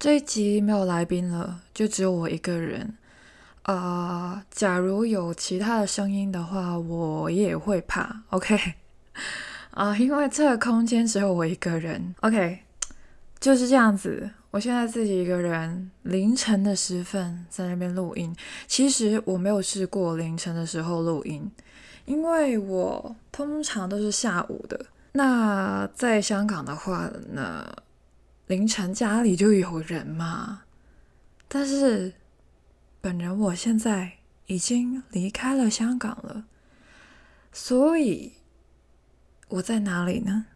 这一集没有来宾了，就只有我一个人。啊，假如有其他的声音的话，我也会怕。OK，啊，因为这个空间只有我一个人。OK，就是这样子。我现在自己一个人，凌晨的时分在那边录音。其实我没有试过凌晨的时候录音，因为我通常都是下午的。那在香港的话呢？凌晨家里就有人嘛，但是本人我现在已经离开了香港了，所以我在哪里呢？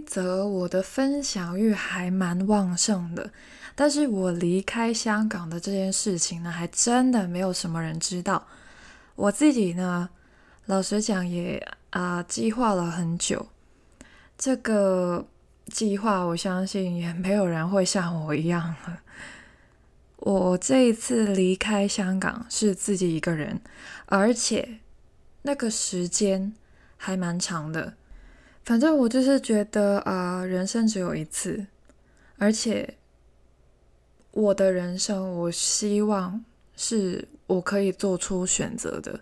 则我的分享欲还蛮旺盛的，但是我离开香港的这件事情呢，还真的没有什么人知道。我自己呢，老实讲也啊计划了很久，这个计划我相信也没有人会像我一样了。我这一次离开香港是自己一个人，而且那个时间还蛮长的。反正我就是觉得啊，人生只有一次，而且我的人生，我希望是我可以做出选择的。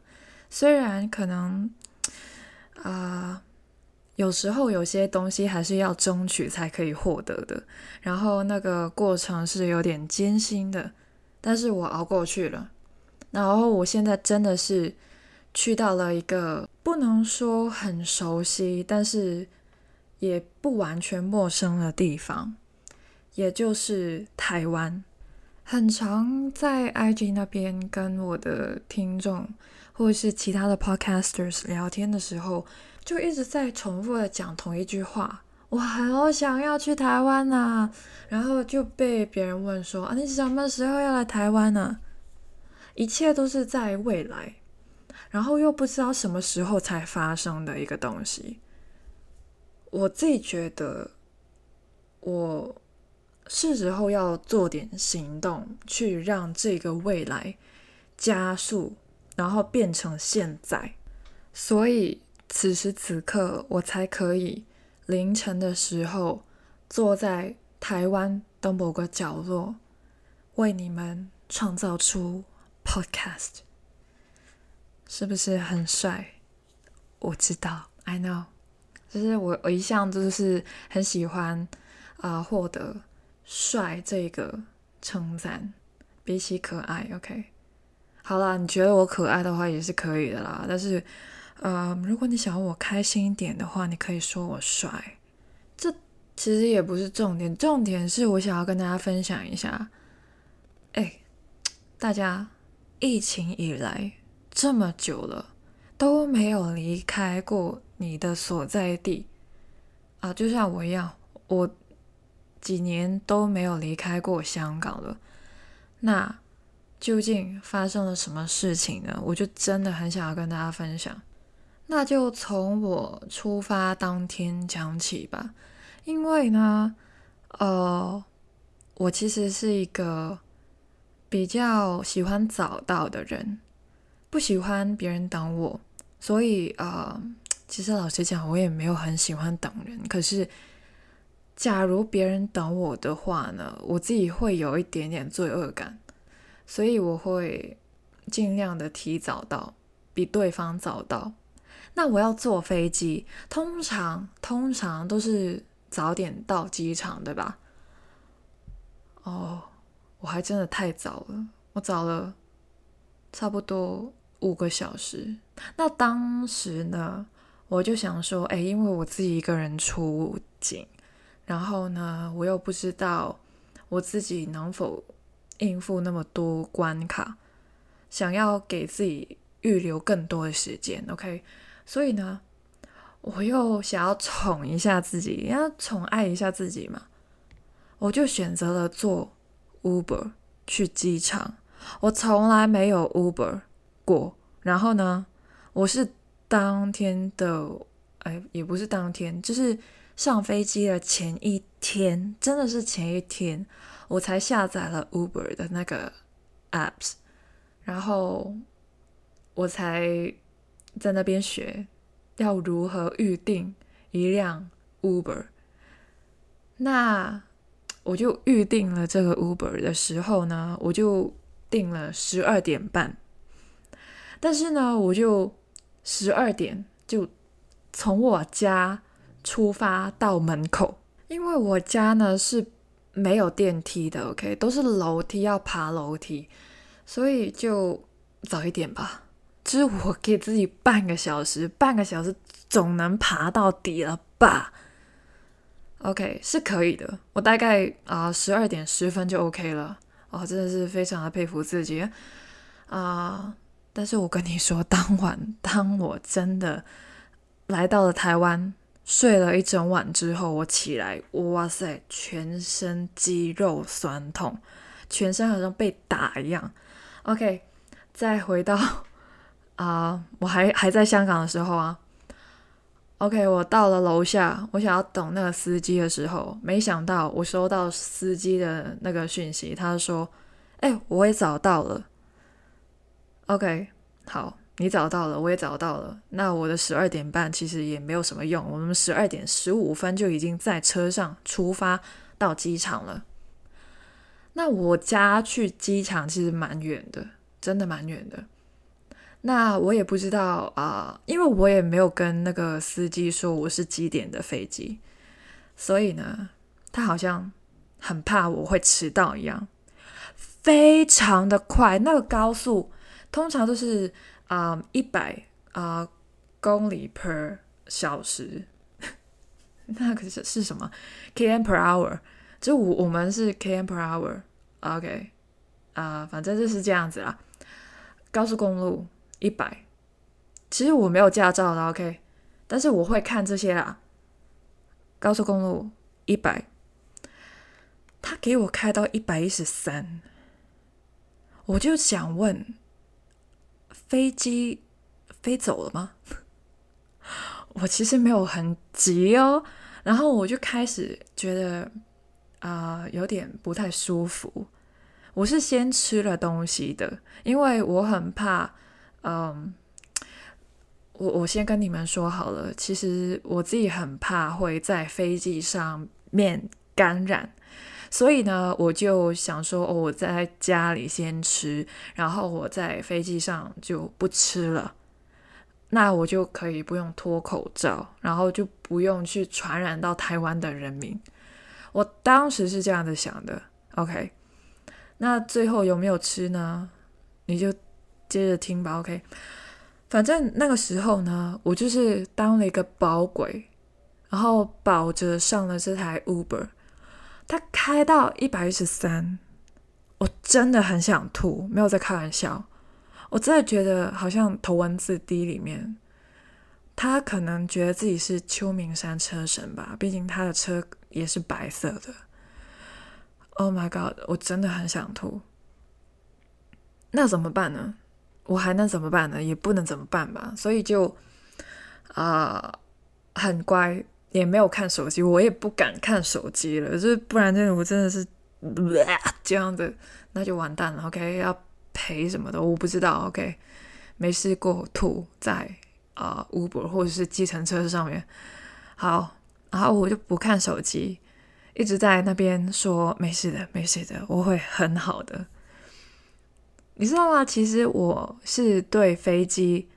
虽然可能啊，有时候有些东西还是要争取才可以获得的，然后那个过程是有点艰辛的，但是我熬过去了。然后我现在真的是。去到了一个不能说很熟悉，但是也不完全陌生的地方，也就是台湾。很常在 IG 那边跟我的听众或者是其他的 Podcasters 聊天的时候，就一直在重复的讲同一句话：“我好想要去台湾啊！”然后就被别人问说：“啊，你什么时候要来台湾呢？”一切都是在未来。然后又不知道什么时候才发生的一个东西，我自己觉得，我是时候要做点行动，去让这个未来加速，然后变成现在。所以此时此刻，我才可以凌晨的时候坐在台湾的某个角落，为你们创造出 Podcast。是不是很帅？我知道，I know，就是我我一向都是很喜欢啊获得帅这个称赞，比起可爱，OK，好啦，你觉得我可爱的话也是可以的啦。但是，呃，如果你想要我开心一点的话，你可以说我帅。这其实也不是重点，重点是我想要跟大家分享一下，哎，大家疫情以来。这么久了都没有离开过你的所在地啊，就像我一样，我几年都没有离开过香港了。那究竟发生了什么事情呢？我就真的很想要跟大家分享。那就从我出发当天讲起吧，因为呢，呃，我其实是一个比较喜欢早到的人。不喜欢别人等我，所以呃，其实老实讲，我也没有很喜欢等人。可是，假如别人等我的话呢，我自己会有一点点罪恶感，所以我会尽量的提早到，比对方早到。那我要坐飞机，通常通常都是早点到机场，对吧？哦，我还真的太早了，我早了差不多。五个小时，那当时呢，我就想说，哎，因为我自己一个人出境，然后呢，我又不知道我自己能否应付那么多关卡，想要给自己预留更多的时间，OK，所以呢，我又想要宠一下自己，要宠爱一下自己嘛，我就选择了坐 Uber 去机场，我从来没有 Uber。过，然后呢，我是当天的，哎，也不是当天，就是上飞机的前一天，真的是前一天，我才下载了 Uber 的那个 apps，然后我才在那边学要如何预定一辆 Uber。那我就预定了这个 Uber 的时候呢，我就定了十二点半，但是呢，我就十二点就从我家出发到门口，因为我家呢是没有电梯的，OK，都是楼梯要爬楼梯，所以就早一点吧，就是我给自己半个小时，半个小时总能爬到底了吧。OK，是可以的。我大概啊十二点十分就 OK 了。哦，真的是非常的佩服自己啊！但是我跟你说，当晚当我真的来到了台湾，睡了一整晚之后，我起来，哇塞，全身肌肉酸痛，全身好像被打一样。OK，再回到啊，我还还在香港的时候啊。OK，我到了楼下，我想要等那个司机的时候，没想到我收到司机的那个讯息，他说：“哎，我也找到了。”OK，好，你找到了，我也找到了。那我的十二点半其实也没有什么用，我们十二点十五分就已经在车上出发到机场了。那我家去机场其实蛮远的，真的蛮远的。那我也不知道啊，因为我也没有跟那个司机说我是几点的飞机，所以呢，他好像很怕我会迟到一样，非常的快。那个高速通常都是啊一百啊公里 per 小时，那可是是什么？Km per hour？就我我们是 km per hour，OK 啊，反正就是这样子啦，高速公路。一百，其实我没有驾照的，OK，但是我会看这些啦。高速公路一百，他给我开到一百一十三，我就想问，飞机飞走了吗？我其实没有很急哦，然后我就开始觉得啊，有点不太舒服。我是先吃了东西的，因为我很怕。嗯，我我先跟你们说好了，其实我自己很怕会在飞机上面感染，所以呢，我就想说，哦，我在家里先吃，然后我在飞机上就不吃了，那我就可以不用脱口罩，然后就不用去传染到台湾的人民。我当时是这样子想的，OK，那最后有没有吃呢？你就。接着听吧，OK。反正那个时候呢，我就是当了一个保鬼，然后保着上了这台 Uber。他开到一百一十三，我真的很想吐，没有在开玩笑。我真的觉得好像《头文字 D》里面，他可能觉得自己是秋名山车神吧，毕竟他的车也是白色的。Oh my god！我真的很想吐。那怎么办呢？我还能怎么办呢？也不能怎么办吧，所以就啊很乖，也没有看手机，我也不敢看手机了，就是不然，真的我真的是 这样的，那就完蛋了。OK，要赔什么的我不知道。OK，没试过吐在啊 Uber 或者是计程车上面。好，然后我就不看手机，一直在那边说没事的，没事的，我会很好的。你知道吗？其实我是对飞机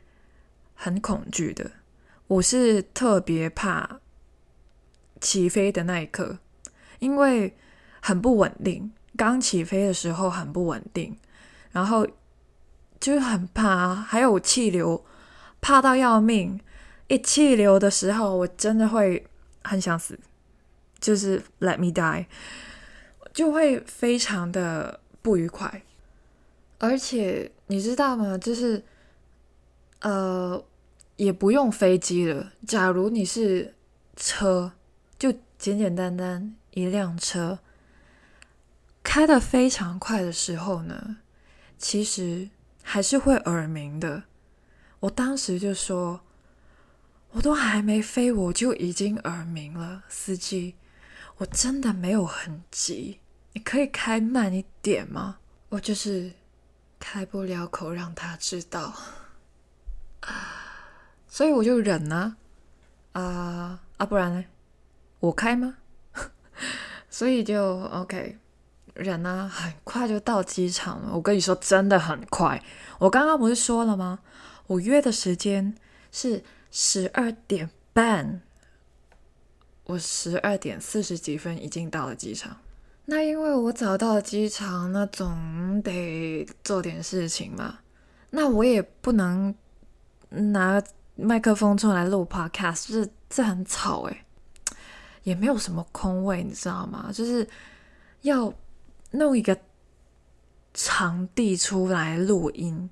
很恐惧的，我是特别怕起飞的那一刻，因为很不稳定。刚起飞的时候很不稳定，然后就很怕，还有气流，怕到要命。一气流的时候，我真的会很想死，就是 Let me die，就会非常的不愉快。而且你知道吗？就是，呃，也不用飞机了。假如你是车，简简单单一辆车，开的非常快的时候呢，其实还是会耳鸣的。我当时就说，我都还没飞，我就已经耳鸣了。司机，我真的没有很急，你可以开慢一点吗？我就是开不了口让他知道，所以我就忍啊啊啊！不然呢？我开吗？所以就 OK，忍啊，很快就到机场了。我跟你说，真的很快。我刚刚不是说了吗？我约的时间是。十二点半，我十二点四十几分已经到了机场。那因为我早到了机场，那总得做点事情嘛。那我也不能拿麦克风出来录 podcast，这这很吵诶，也没有什么空位，你知道吗？就是要弄一个场地出来录音，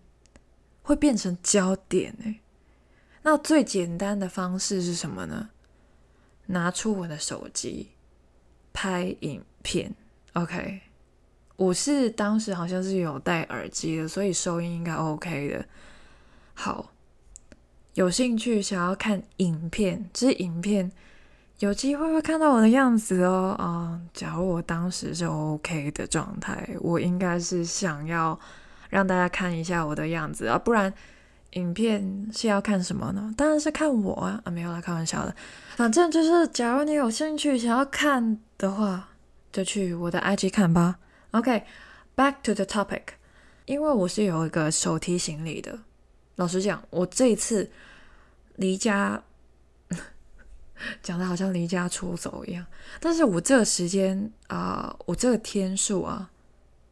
会变成焦点诶。那最简单的方式是什么呢？拿出我的手机拍影片。OK，我是当时好像是有戴耳机的，所以收音应该 OK 的。好，有兴趣想要看影片，这影片有机会会看到我的样子哦。啊，假如我当时是 OK 的状态，我应该是想要让大家看一下我的样子啊，不然。影片是要看什么呢？当然是看我啊！啊，没有啦，开玩笑的。反正就是，假如你有兴趣想要看的话，就去我的 IG 看吧。OK，back to the topic。因为我是有一个手提行李的。老实讲，我这一次离家，讲的好像离家出走一样。但是我这个时间啊，我这个天数啊。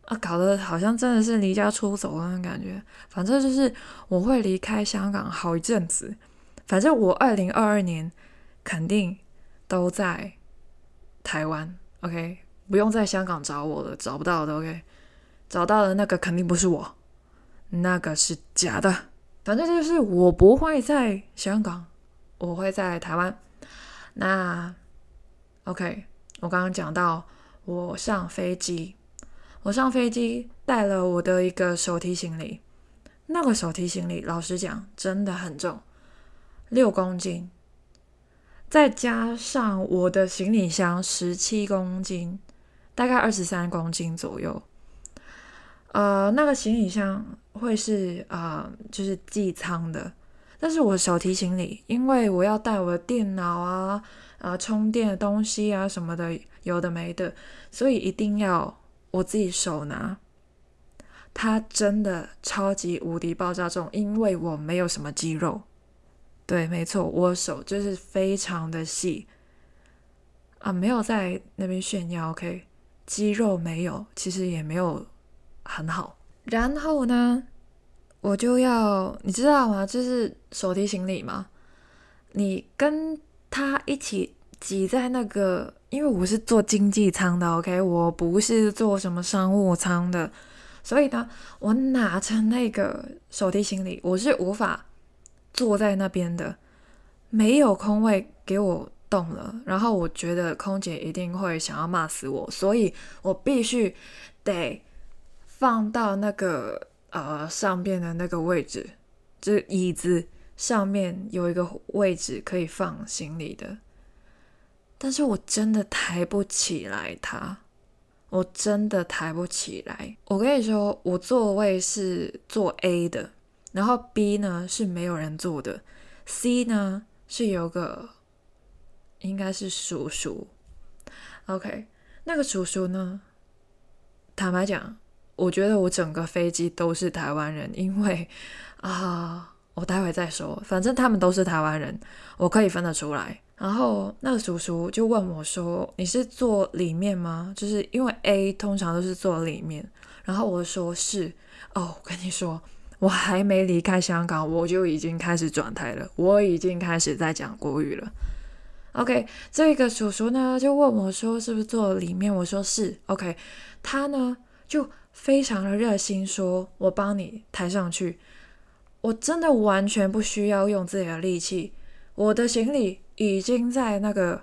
啊，搞得好像真的是离家出走那种感觉。反正就是我会离开香港好一阵子。反正我二零二二年肯定都在台湾。OK，不用在香港找我了，找不到的。OK，找到的那个肯定不是我，那个是假的。反正就是我不会在香港，我会在台湾。那 OK，我刚刚讲到我上飞机。我上飞机带了我的一个手提行李，那个手提行李老实讲真的很重，六公斤，再加上我的行李箱十七公斤，大概二十三公斤左右。呃，那个行李箱会是啊，就是寄仓的，但是我手提行李，因为我要带我的电脑啊、啊充电的东西啊什么的，有的没的，所以一定要。我自己手拿，它真的超级无敌爆炸重，因为我没有什么肌肉。对，没错，我手就是非常的细啊，没有在那边炫耀。OK，肌肉没有，其实也没有很好。然后呢，我就要你知道吗？就是手提行李嘛，你跟他一起挤在那个。因为我是坐经济舱的，OK，我不是坐什么商务舱的，所以呢，我拿着那个手提行李，我是无法坐在那边的，没有空位给我动了。然后我觉得空姐一定会想要骂死我，所以我必须得放到那个呃上边的那个位置，这椅子上面有一个位置可以放行李的。但是我真的抬不起来它，我真的抬不起来。我跟你说，我座位是坐 A 的，然后 B 呢是没有人坐的，C 呢是有个应该是叔叔。OK，那个叔叔呢，坦白讲，我觉得我整个飞机都是台湾人，因为啊，我待会再说，反正他们都是台湾人，我可以分得出来。然后那个叔叔就问我说：“你是坐里面吗？就是因为 A 通常都是坐里面。”然后我说：“是。”哦，我跟你说，我还没离开香港，我就已经开始转台了，我已经开始在讲国语了。OK，这个叔叔呢就问我说：“是不是坐里面？”我说：“是。”OK，他呢就非常的热心说：“我帮你抬上去。”我真的完全不需要用自己的力气，我的行李。已经在那个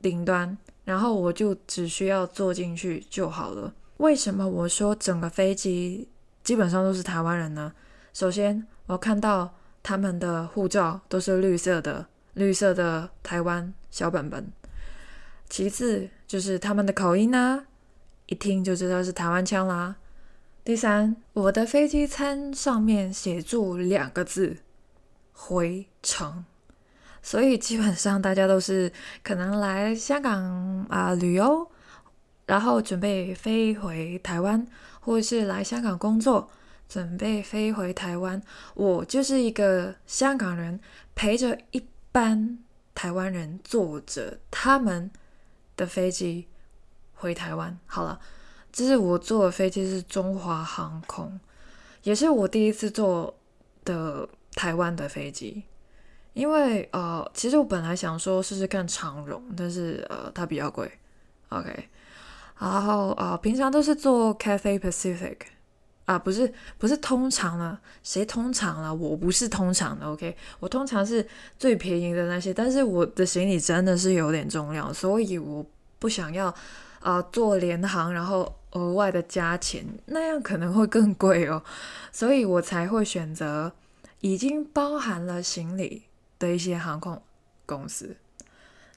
顶端，然后我就只需要坐进去就好了。为什么我说整个飞机基本上都是台湾人呢？首先，我看到他们的护照都是绿色的，绿色的台湾小本本。其次就是他们的口音啊，一听就知道是台湾腔啦。第三，我的飞机餐上面写住两个字“回程”，所以基本上大家都是可能来香港啊旅游，然后准备飞回台湾，或者是来香港工作，准备飞回台湾。我就是一个香港人，陪着一班台湾人坐着他们。的飞机回台湾，好了，这是我坐的飞机是中华航空，也是我第一次坐的台湾的飞机。因为呃，其实我本来想说试试看长荣，但是呃，它比较贵。OK，然后呃，平常都是坐 Cathay Pacific 啊，不是不是通常了，谁通常了？我不是通常的。OK，我通常是最便宜的那些，但是我的行李真的是有点重量，所以我。不想要啊，做联航，然后额外的加钱，那样可能会更贵哦，所以我才会选择已经包含了行李的一些航空公司。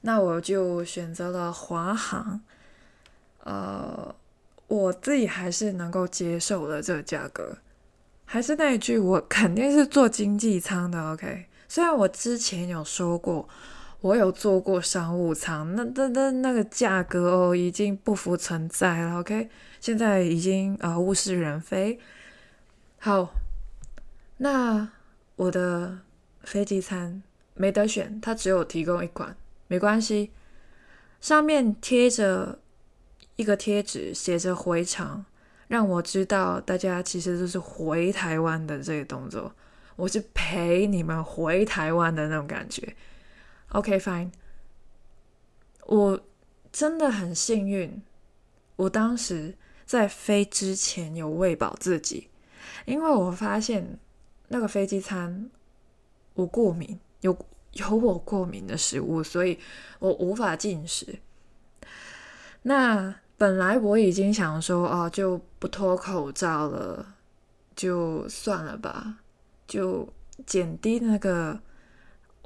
那我就选择了华航，呃，我自己还是能够接受的这个价格。还是那一句，我肯定是做经济舱的。OK，虽然我之前有说过。我有坐过商务舱，那那那那个价格哦，已经不复存在了。OK，现在已经啊物是人非。好，那我的飞机餐没得选，它只有提供一款，没关系，上面贴着一个贴纸，写着回程，让我知道大家其实都是回台湾的这个动作，我是陪你们回台湾的那种感觉。OK fine，我真的很幸运，我当时在飞之前有喂饱自己，因为我发现那个飞机餐我过敏，有有我过敏的食物，所以我无法进食。那本来我已经想说哦，就不脱口罩了，就算了吧，就减低那个。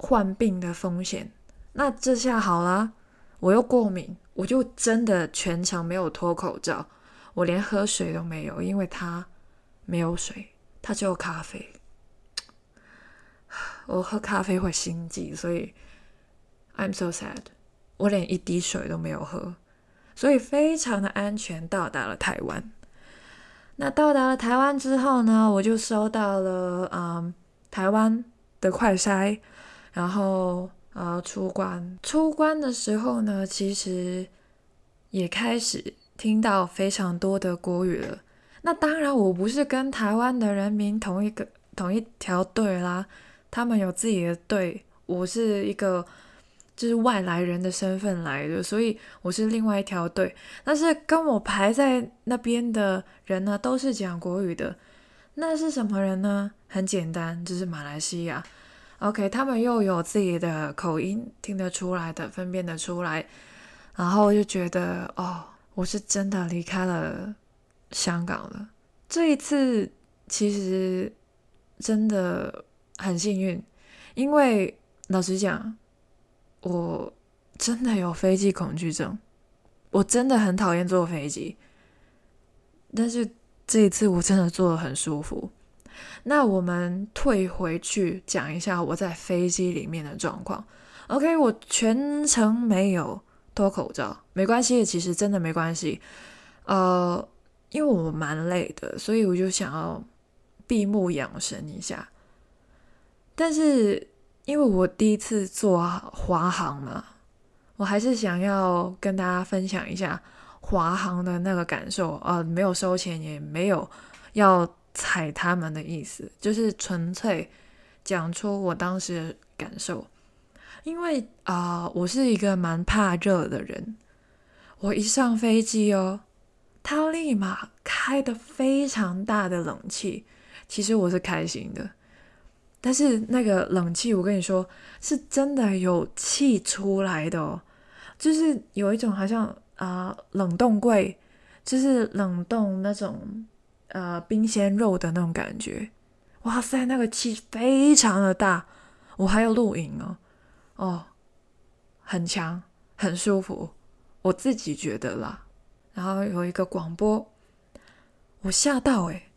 患病的风险，那这下好了，我又过敏，我就真的全程没有脱口罩，我连喝水都没有，因为它没有水，它只有咖啡。我喝咖啡会心悸，所以 I'm so sad，我连一滴水都没有喝，所以非常的安全到达了台湾。那到达了台湾之后呢，我就收到了嗯台湾的快筛。然后，呃，出关出关的时候呢，其实也开始听到非常多的国语了。那当然，我不是跟台湾的人民同一个同一条队啦，他们有自己的队，我是一个就是外来人的身份来的，所以我是另外一条队。但是跟我排在那边的人呢，都是讲国语的。那是什么人呢？很简单，就是马来西亚。OK，他们又有自己的口音，听得出来的，分辨得出来，然后就觉得哦，我是真的离开了香港了。这一次其实真的很幸运，因为老实讲，我真的有飞机恐惧症，我真的很讨厌坐飞机，但是这一次我真的坐得很舒服。那我们退回去讲一下我在飞机里面的状况。OK，我全程没有脱口罩，没关系，其实真的没关系。呃，因为我蛮累的，所以我就想要闭目养神一下。但是因为我第一次坐华航嘛，我还是想要跟大家分享一下华航的那个感受。呃，没有收钱，也没有要。踩他们的意思，就是纯粹讲出我当时的感受。因为啊，我是一个蛮怕热的人，我一上飞机哦，他立马开的非常大的冷气，其实我是开心的。但是那个冷气，我跟你说，是真的有气出来的哦，就是有一种好像啊冷冻柜，就是冷冻那种。呃，冰鲜肉的那种感觉，哇塞，那个气非常的大，我还有录影哦，哦，很强，很舒服，我自己觉得啦。然后有一个广播，我吓到诶，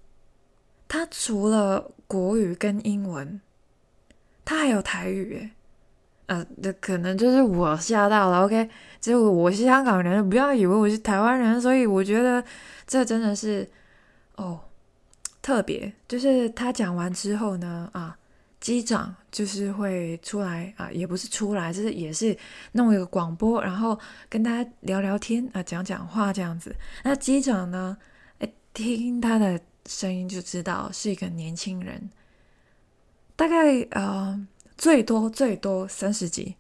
他除了国语跟英文，他还有台语诶。呃，这可能就是我吓到了。OK，就我是香港人，不要以为我是台湾人，所以我觉得这真的是哦特别。就是他讲完之后呢，啊，机长就是会出来啊，也不是出来，就是也是弄一个广播，然后跟大家聊聊天啊，讲讲话这样子。那机长呢，哎，听他的声音就知道是一个年轻人，大概呃。最多最多三十几，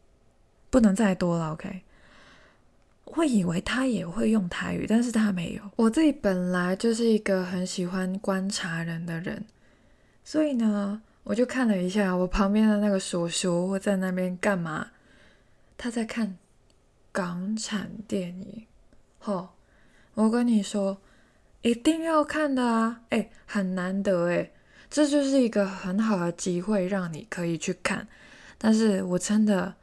不能再多了。OK，会以为他也会用台语，但是他没有。我自己本来就是一个很喜欢观察人的人，所以呢，我就看了一下我旁边的那个叔叔在那边干嘛。他在看港产电影。吼，我跟你说，一定要看的啊！哎，很难得哎。这就是一个很好的机会，让你可以去看。但是我真的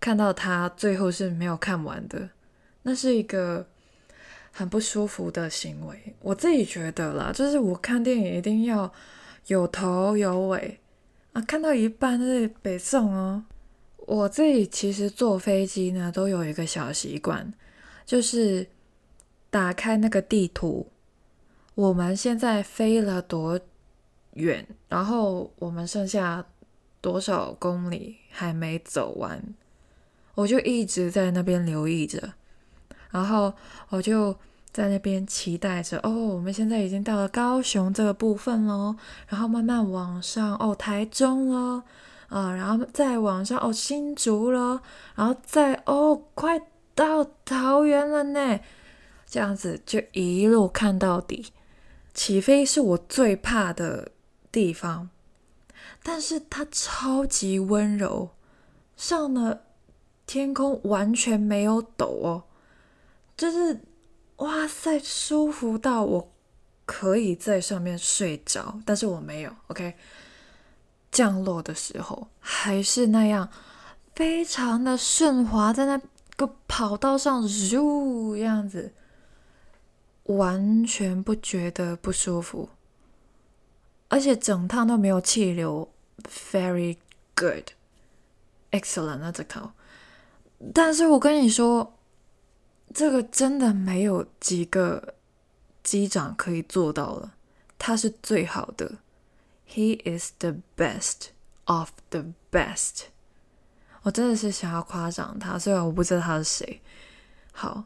看到他最后是没有看完的，那是一个很不舒服的行为。我自己觉得啦，就是我看电影一定要有头有尾啊，看到一半是北宋哦。我自己其实坐飞机呢，都有一个小习惯，就是打开那个地图，我们现在飞了多。远，然后我们剩下多少公里还没走完，我就一直在那边留意着，然后我就在那边期待着。哦，我们现在已经到了高雄这个部分喽，然后慢慢往上，哦，台中了，啊，然后再往上，哦，新竹了，然后再，哦，快到桃园了呢，这样子就一路看到底。起飞是我最怕的。地方，但是它超级温柔，上了天空完全没有抖哦，就是哇塞，舒服到我可以在上面睡着，但是我没有。OK，降落的时候还是那样，非常的顺滑，在那个跑道上咻样子，完全不觉得不舒服。而且整趟都没有气流，very good，excellent 那这套。但是我跟你说，这个真的没有几个机长可以做到了。他是最好的，He is the best of the best。我真的是想要夸奖他，虽然我不知道他是谁。好，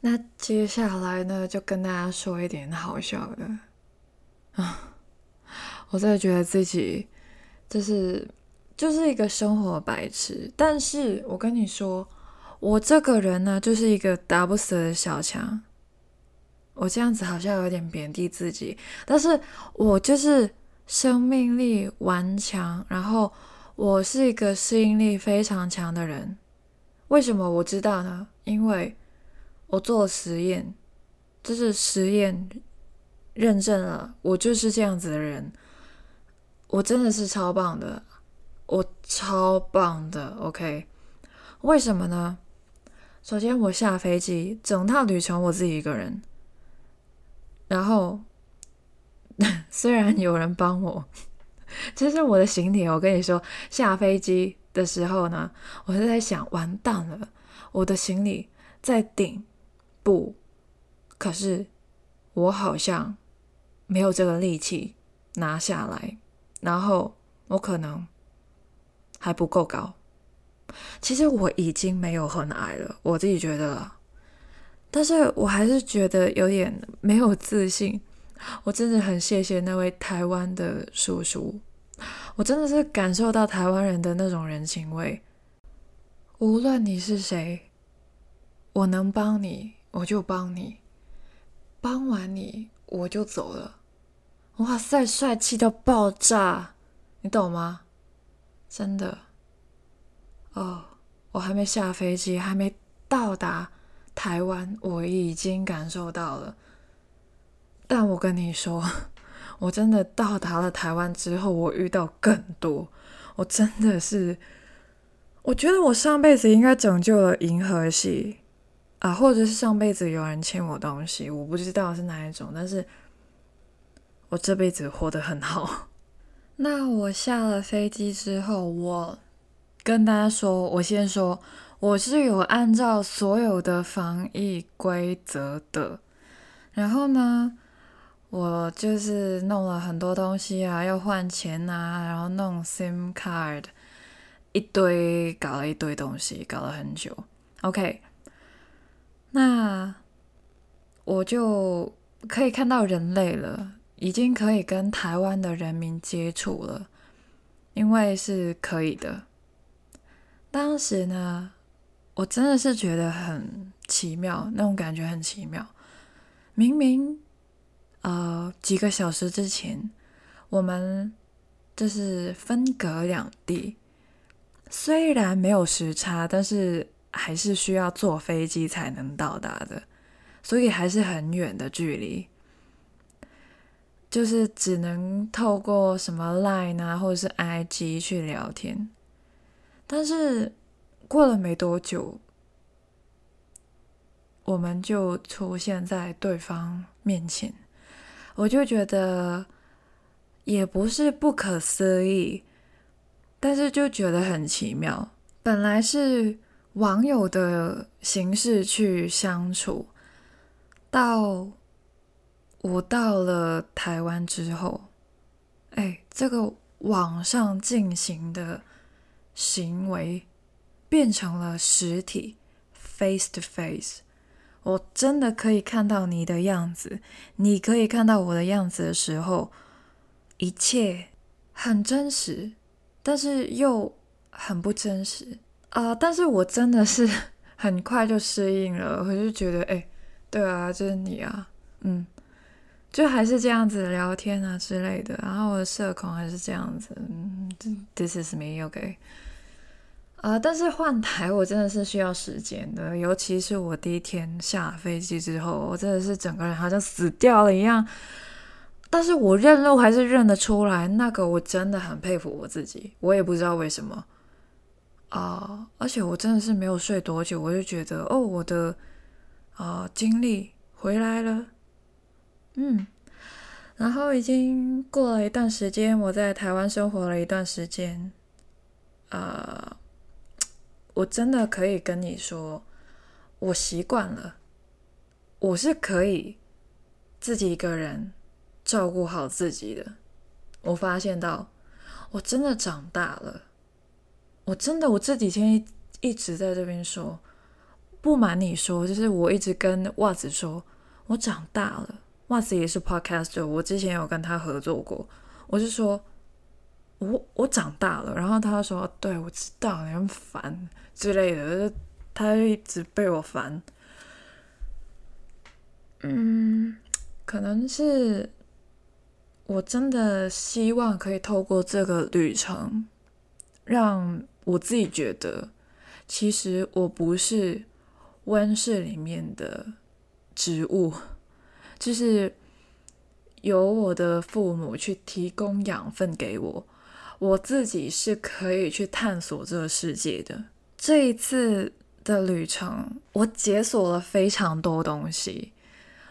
那接下来呢，就跟大家说一点好笑的啊。我真的觉得自己就是就是一个生活白痴，但是我跟你说，我这个人呢，就是一个打不死的小强。我这样子好像有点贬低自己，但是我就是生命力顽强，然后我是一个适应力非常强的人。为什么我知道呢？因为我做了实验，就是实验认证了，我就是这样子的人。我真的是超棒的，我超棒的，OK？为什么呢？首先，我下飞机，整趟旅程我自己一个人，然后 虽然有人帮我，其实我的行李，我跟你说，下飞机的时候呢，我是在想，完蛋了，我的行李在顶部，可是我好像没有这个力气拿下来。然后我可能还不够高，其实我已经没有很矮了，我自己觉得，但是我还是觉得有点没有自信。我真的很谢谢那位台湾的叔叔，我真的是感受到台湾人的那种人情味。无论你是谁，我能帮你我就帮你，帮完你我就走了。哇塞，帅气到爆炸，你懂吗？真的。哦，我还没下飞机，还没到达台湾，我已经感受到了。但我跟你说，我真的到达了台湾之后，我遇到更多，我真的是，我觉得我上辈子应该拯救了银河系啊，或者是上辈子有人欠我东西，我不知道是哪一种，但是我这辈子活得很好。那我下了飞机之后，我跟大家说，我先说，我是有按照所有的防疫规则的。然后呢，我就是弄了很多东西啊，要换钱啊，然后弄 SIM card，一堆搞了一堆东西，搞了很久。OK，那我就可以看到人类了。已经可以跟台湾的人民接触了，因为是可以的。当时呢，我真的是觉得很奇妙，那种感觉很奇妙。明明，呃，几个小时之前，我们就是分隔两地，虽然没有时差，但是还是需要坐飞机才能到达的，所以还是很远的距离。就是只能透过什么 Line 啊，或者是 IG 去聊天，但是过了没多久，我们就出现在对方面前，我就觉得也不是不可思议，但是就觉得很奇妙。本来是网友的形式去相处，到。我到了台湾之后，哎，这个网上进行的行为变成了实体，face to face。我真的可以看到你的样子，你可以看到我的样子的时候，一切很真实，但是又很不真实啊！但是我真的是 很快就适应了，我就觉得，哎，对啊，就是你啊，嗯。就还是这样子聊天啊之类的，然后我的社恐还是这样子嗯，This is me, OK。啊，但是换台我真的是需要时间的，尤其是我第一天下飞机之后，我真的是整个人好像死掉了一样。但是我认路还是认得出来，那个我真的很佩服我自己，我也不知道为什么啊，而且我真的是没有睡多久，我就觉得哦，我的啊精力回来了。嗯，然后已经过了一段时间，我在台湾生活了一段时间，呃，我真的可以跟你说，我习惯了，我是可以自己一个人照顾好自己的。我发现到，我真的长大了，我真的我这几天一直在这边说，不瞒你说，就是我一直跟袜子说，我长大了。袜子也是 podcaster，我之前有跟他合作过。我就说，我我长大了，然后他说，对我知道你很烦之类的，他就一直被我烦。嗯，可能是我真的希望可以透过这个旅程，让我自己觉得，其实我不是温室里面的植物。就是由我的父母去提供养分给我，我自己是可以去探索这个世界的。这一次的旅程，我解锁了非常多东西。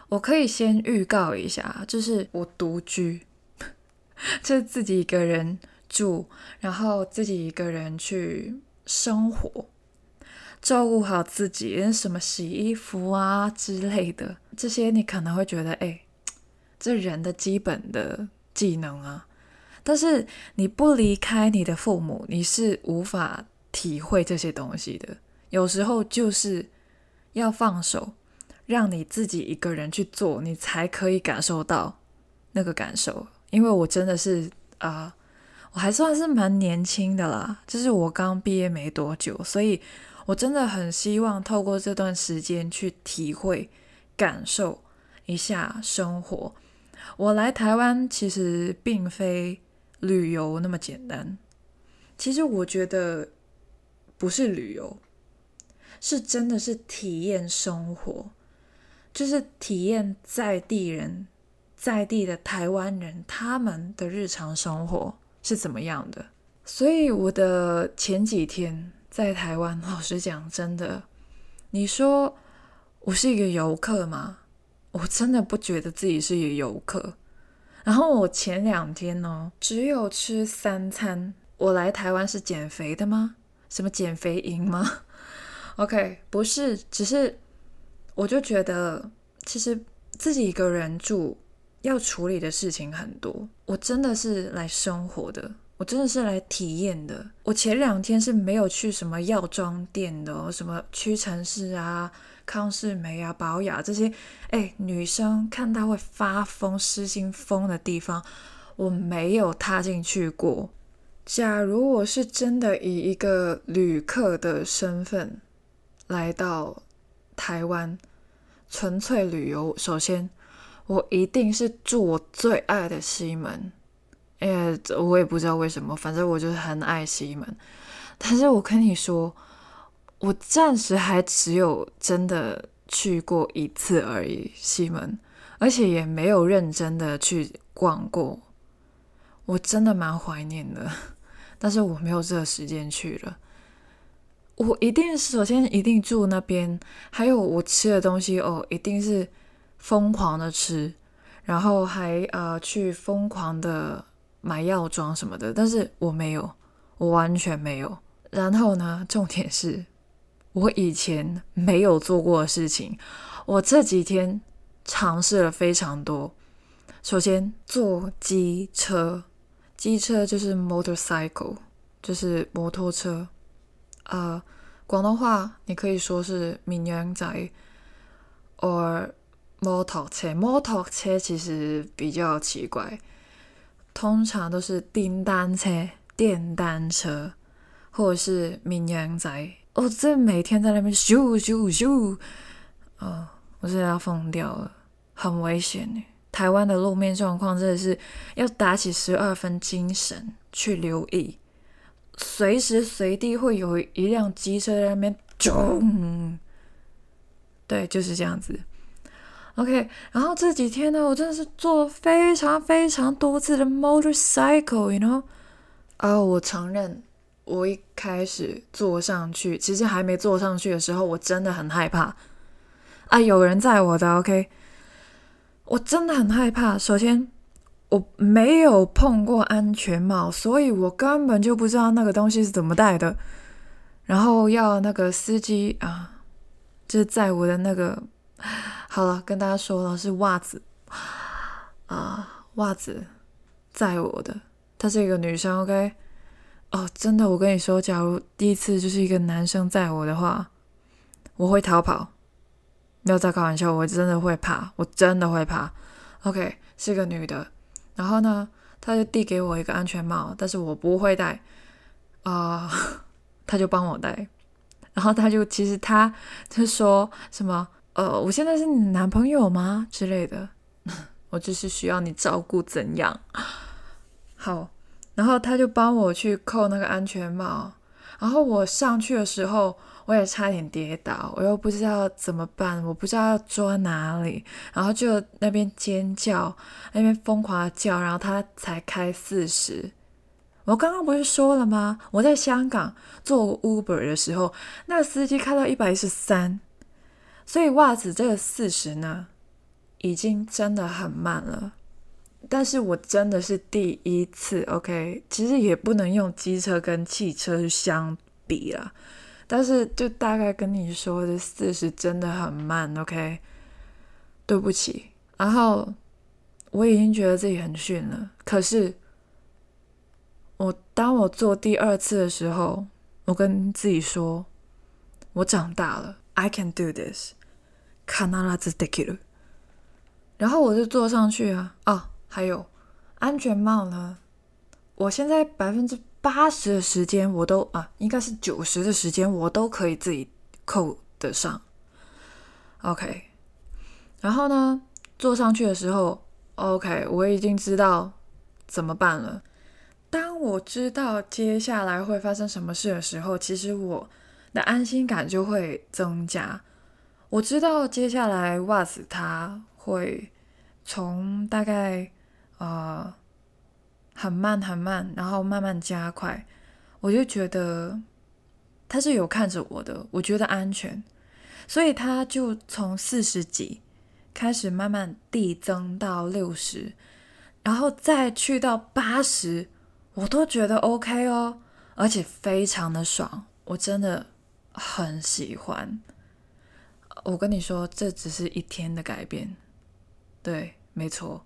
我可以先预告一下，就是我独居，就是自己一个人住，然后自己一个人去生活。照顾好自己，什么洗衣服啊之类的，这些你可能会觉得，哎，这人的基本的技能啊。但是你不离开你的父母，你是无法体会这些东西的。有时候就是要放手，让你自己一个人去做，你才可以感受到那个感受。因为我真的是啊，我还算是蛮年轻的啦，就是我刚毕业没多久，所以。我真的很希望透过这段时间去体会、感受一下生活。我来台湾其实并非旅游那么简单，其实我觉得不是旅游，是真的是体验生活，就是体验在地人、在地的台湾人他们的日常生活是怎么样的。所以我的前几天。在台湾，老实讲，真的，你说我是一个游客吗？我真的不觉得自己是一个游客。然后我前两天呢，只有吃三餐。我来台湾是减肥的吗？什么减肥营吗？OK，不是，只是我就觉得，其实自己一个人住要处理的事情很多。我真的是来生活的。我真的是来体验的。我前两天是没有去什么药妆店的，什么屈臣氏啊、康士美啊、宝雅这些，哎，女生看到会发疯、失心疯的地方，我没有踏进去过。假如我是真的以一个旅客的身份来到台湾，纯粹旅游，首先我一定是住我最爱的西门。哎，我也不知道为什么，反正我就是很爱西门。但是我跟你说，我暂时还只有真的去过一次而已，西门，而且也没有认真的去逛过。我真的蛮怀念的，但是我没有这个时间去了。我一定首先一定住那边，还有我吃的东西哦，一定是疯狂的吃，然后还呃去疯狂的。买药妆什么的，但是我没有，我完全没有。然后呢，重点是我以前没有做过的事情，我这几天尝试了非常多。首先，坐机车，机车就是 motorcycle，就是摩托车。呃，广东话你可以说是闽南仔，or 摩托车。摩托车其实比较奇怪。通常都是叮单车、电单车，或者是绵羊仔。哦，这每天在那边咻咻咻，哦，我真的要疯掉了，很危险。台湾的路面状况真的是要打起十二分精神去留意，随时随地会有一辆机车在那边咚，对，就是这样子。OK，然后这几天呢，我真的是坐非常非常多次的 motorcycle，you know？啊，我承认，我一开始坐上去，其实还没坐上去的时候，我真的很害怕。啊，有人载我的，OK？我真的很害怕。首先，我没有碰过安全帽，所以我根本就不知道那个东西是怎么戴的。然后要那个司机啊，就是载我的那个。好了，跟大家说了是袜子啊，袜子载我的，她是一个女生，OK？哦，真的，我跟你说，假如第一次就是一个男生载我的话，我会逃跑，没有在开玩笑，我真的会怕，我真的会怕。OK，是个女的，然后呢，她就递给我一个安全帽，但是我不会戴啊，她就帮我戴，然后她就其实她就说什么。呃，我现在是你男朋友吗？之类的，我就是需要你照顾，怎样？好，然后他就帮我去扣那个安全帽，然后我上去的时候，我也差点跌倒，我又不知道怎么办，我不知道要抓哪里，然后就那边尖叫，那边疯狂的叫，然后他才开四十。我刚刚不是说了吗？我在香港做 Uber 的时候，那个司机开到一百一十三。所以袜子这个四十呢，已经真的很慢了。但是我真的是第一次，OK，其实也不能用机车跟汽车相比了。但是就大概跟你说这四十真的很慢，OK，对不起。然后我已经觉得自己很逊了。可是我当我做第二次的时候，我跟自己说，我长大了。I can do this，卡纳拉兹德基鲁。然后我就坐上去啊啊！还有安全帽呢。我现在百分之八十的时间我都啊，应该是九十的时间我都可以自己扣得上。OK，然后呢，坐上去的时候，OK，我已经知道怎么办了。当我知道接下来会发生什么事的时候，其实我。的安心感就会增加。我知道接下来袜子它会从大概呃很慢很慢，然后慢慢加快。我就觉得他是有看着我的，我觉得安全，所以他就从四十几开始慢慢递增到六十，然后再去到八十，我都觉得 OK 哦，而且非常的爽，我真的很喜欢。我跟你说，这只是一天的改变，对，没错，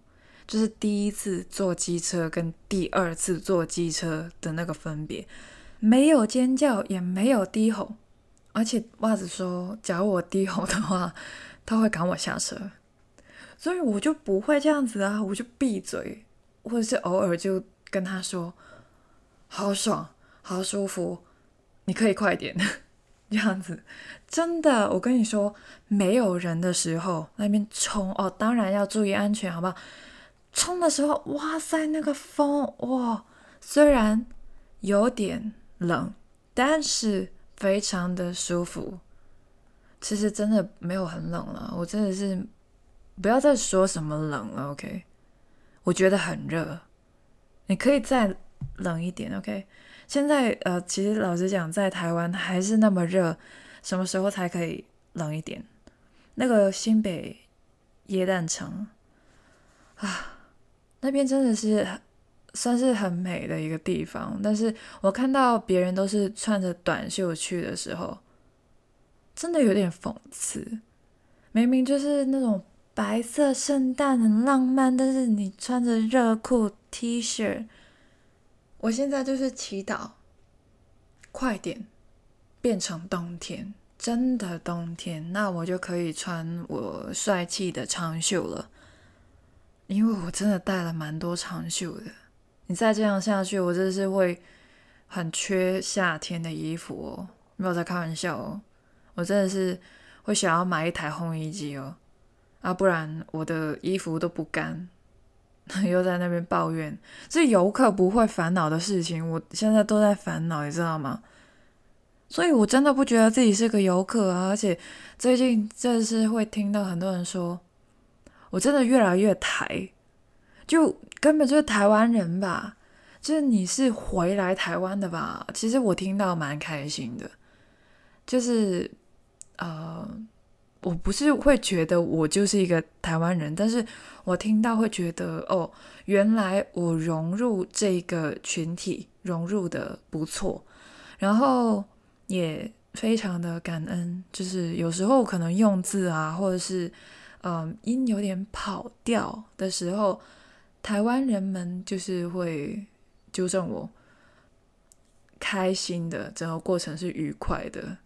就是第一次坐机车跟第二次坐机车的那个分别。没有尖叫，也没有低吼，而且袜子说，假如我低吼的话，他会赶我下车，所以我就不会这样子啊，我就闭嘴，或者是偶尔就跟他说，好爽，好舒服，你可以快点，这样子，真的，我跟你说，没有人的时候那边冲哦，当然要注意安全，好不好？冲的时候，哇塞，那个风哇，虽然有点。冷，但是非常的舒服。其实真的没有很冷了，我真的是不要再说什么冷了，OK？我觉得很热，你可以再冷一点，OK？现在呃，其实老实讲，在台湾还是那么热，什么时候才可以冷一点？那个新北耶诞城啊，那边真的是。算是很美的一个地方，但是我看到别人都是穿着短袖去的时候，真的有点讽刺。明明就是那种白色圣诞很浪漫，但是你穿着热裤 T 恤，我现在就是祈祷，快点变成冬天，真的冬天，那我就可以穿我帅气的长袖了，因为我真的带了蛮多长袖的。你再这样下去，我真的是会很缺夏天的衣服哦，没有在开玩笑哦，我真的是会想要买一台烘衣机哦，啊，不然我的衣服都不干，又在那边抱怨，这游客不会烦恼的事情，我现在都在烦恼，你知道吗？所以我真的不觉得自己是个游客啊，而且最近真的是会听到很多人说，我真的越来越台，就。根本就是台湾人吧，就是你是回来台湾的吧？其实我听到蛮开心的，就是呃，我不是会觉得我就是一个台湾人，但是我听到会觉得哦，原来我融入这个群体，融入的不错，然后也非常的感恩，就是有时候可能用字啊，或者是嗯音有点跑调的时候。台湾人们就是会纠正我，开心的整个过程是愉快的，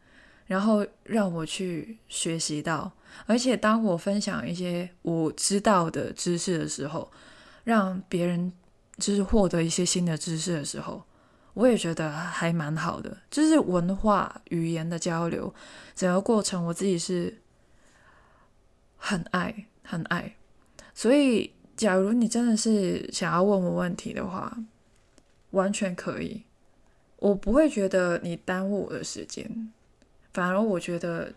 然后让我去学习到，而且当我分享一些我知道的知识的时候，让别人就是获得一些新的知识的时候，我也觉得还蛮好的，就是文化语言的交流，整个过程我自己是很爱很爱，所以。假如你真的是想要问我问题的话，完全可以，我不会觉得你耽误我的时间，反而我觉得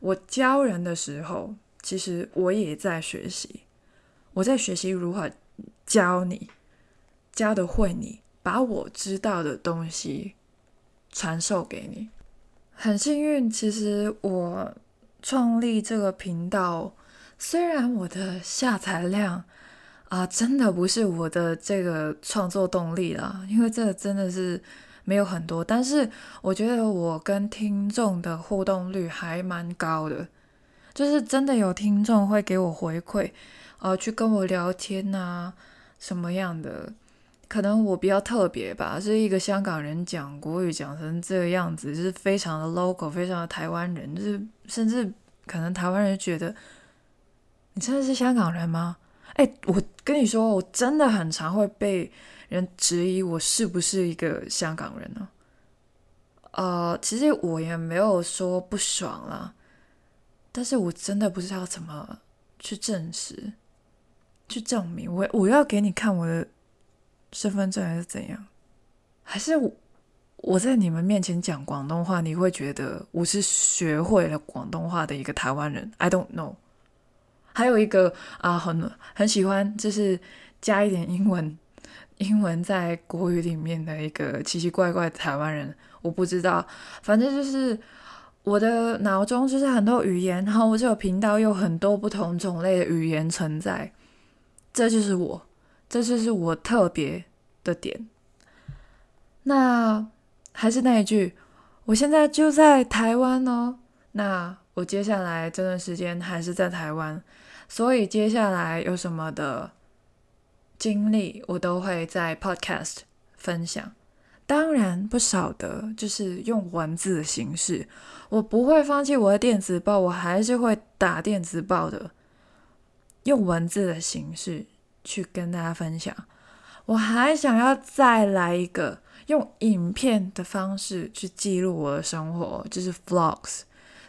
我教人的时候，其实我也在学习，我在学习如何教你，教的会你，把我知道的东西传授给你。很幸运，其实我创立这个频道。虽然我的下载量啊，真的不是我的这个创作动力了，因为这真的是没有很多，但是我觉得我跟听众的互动率还蛮高的，就是真的有听众会给我回馈，呃，去跟我聊天呐，什么样的？可能我比较特别吧，是一个香港人讲国语讲成这个样子，就是非常的 local，非常的台湾人，就是甚至可能台湾人觉得。你真的是香港人吗？哎，我跟你说，我真的很常会被人质疑我是不是一个香港人呢。呃，其实我也没有说不爽啦，但是我真的不知道怎么去证实、去证明。我我要给你看我的身份证还是怎样？还是我我在你们面前讲广东话，你会觉得我是学会了广东话的一个台湾人？I don't know。还有一个啊，很很喜欢，就是加一点英文，英文在国语里面的一个奇奇怪怪的台湾人，我不知道，反正就是我的脑中就是很多语言，然后我这个频道有很多不同种类的语言存在，这就是我，这就是我特别的点。那还是那一句，我现在就在台湾哦。那我接下来这段时间还是在台湾，所以接下来有什么的经历，我都会在 Podcast 分享。当然不少的，就是用文字的形式。我不会放弃我的电子报，我还是会打电子报的，用文字的形式去跟大家分享。我还想要再来一个用影片的方式去记录我的生活，就是 Vlogs。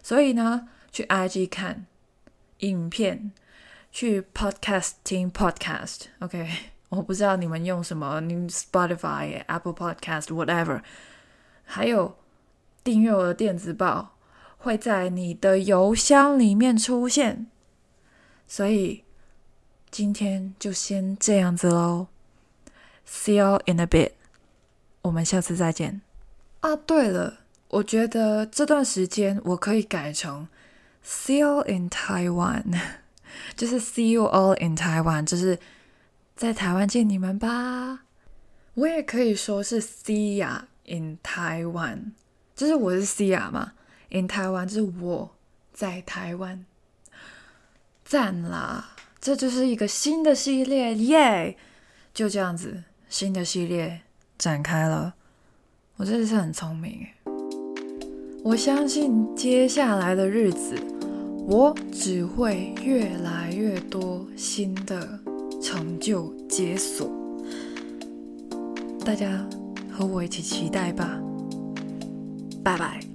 所以呢，去 IG 看影片，去 Podcast 听 Podcast，OK？我不知道你们用什么，你 Spotify、Apple Podcast whatever，还有订阅我的电子报，会在你的邮箱里面出现。所以今天就先这样子喽，See you in a bit，我们下次再见。啊，对了。我觉得这段时间我可以改成 “see you in Taiwan”，就是 “see you all in Taiwan”，就是在台湾见你们吧。我也可以说是 “see ya in Taiwan”，就是我是 “see ya” 嘛，“in Taiwan” 就是我在台湾。赞啦！这就是一个新的系列，耶！就这样子，新的系列展开了。我真的是很聪明我相信接下来的日子，我只会越来越多新的成就解锁。大家和我一起期待吧！拜拜。